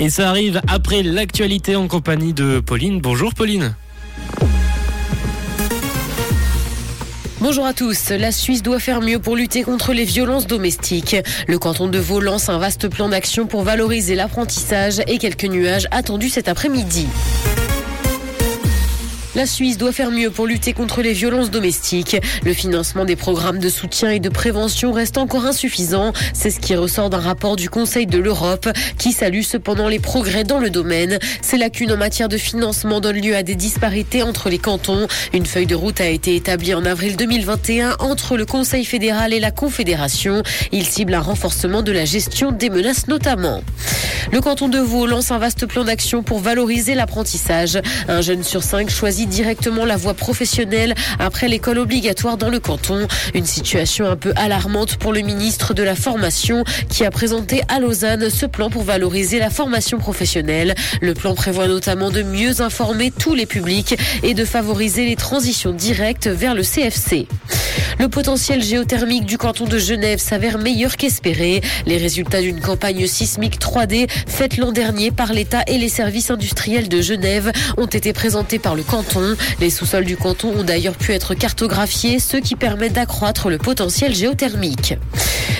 Et ça arrive après l'actualité en compagnie de Pauline. Bonjour Pauline. Bonjour à tous. La Suisse doit faire mieux pour lutter contre les violences domestiques. Le canton de Vaud lance un vaste plan d'action pour valoriser l'apprentissage et quelques nuages attendus cet après-midi. La Suisse doit faire mieux pour lutter contre les violences domestiques. Le financement des programmes de soutien et de prévention reste encore insuffisant. C'est ce qui ressort d'un rapport du Conseil de l'Europe qui salue cependant les progrès dans le domaine. Ces lacunes en matière de financement donnent lieu à des disparités entre les cantons. Une feuille de route a été établie en avril 2021 entre le Conseil fédéral et la Confédération. Il cible un renforcement de la gestion des menaces notamment. Le canton de Vaud lance un vaste plan d'action pour valoriser l'apprentissage. Un jeune sur cinq choisit directement la voie professionnelle après l'école obligatoire dans le canton. Une situation un peu alarmante pour le ministre de la Formation qui a présenté à Lausanne ce plan pour valoriser la formation professionnelle. Le plan prévoit notamment de mieux informer tous les publics et de favoriser les transitions directes vers le CFC. Le potentiel géothermique du canton de Genève s'avère meilleur qu'espéré. Les résultats d'une campagne sismique 3D faite l'an dernier par l'État et les services industriels de Genève ont été présentés par le canton. Les sous-sols du canton ont d'ailleurs pu être cartographiés, ce qui permet d'accroître le potentiel géothermique.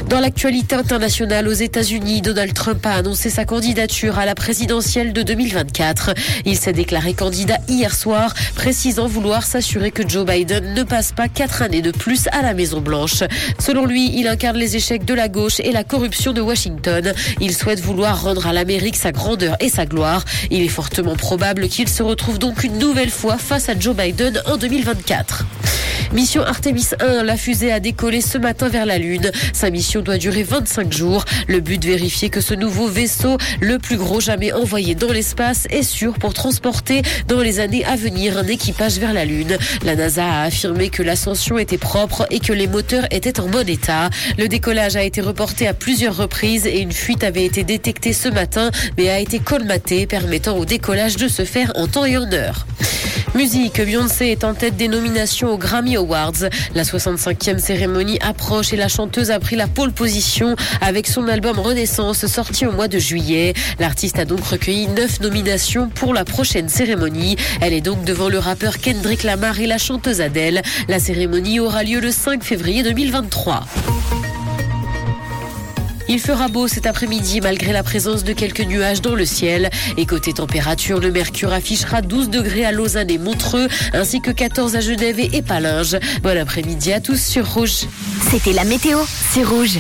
Dans l'actualité internationale aux États-Unis, Donald Trump a annoncé sa candidature à la présidentielle de 2024. Il s'est déclaré candidat hier soir, précisant vouloir s'assurer que Joe Biden ne passe pas quatre années de plus à la Maison Blanche. Selon lui, il incarne les échecs de la gauche et la corruption de Washington. Il souhaite vouloir rendre à l'Amérique sa grandeur et sa gloire. Il est fortement probable qu'il se retrouve donc une nouvelle fois face à Joe Biden en 2024. Mission Artemis 1, la fusée a décollé ce matin vers la Lune. Sa mission doit durer 25 jours. Le but de vérifier que ce nouveau vaisseau, le plus gros jamais envoyé dans l'espace, est sûr pour transporter dans les années à venir un équipage vers la Lune. La NASA a affirmé que l'ascension était propre et que les moteurs étaient en bon état. Le décollage a été reporté à plusieurs reprises et une fuite avait été détectée ce matin mais a été colmatée permettant au décollage de se faire en temps et en heure. Musique, Beyoncé est en tête des nominations aux Grammy Awards. La 65e cérémonie approche et la chanteuse a pris la pole position avec son album Renaissance sorti au mois de juillet. L'artiste a donc recueilli 9 nominations pour la prochaine cérémonie. Elle est donc devant le rappeur Kendrick Lamar et la chanteuse Adele. La cérémonie aura lieu le 5 février 2023. Il fera beau cet après-midi malgré la présence de quelques nuages dans le ciel. Et côté température, le mercure affichera 12 degrés à Lausanne et Montreux, ainsi que 14 à Genève et Palinges. Bon après-midi à tous sur Rouge. C'était la météo, c'est Rouge.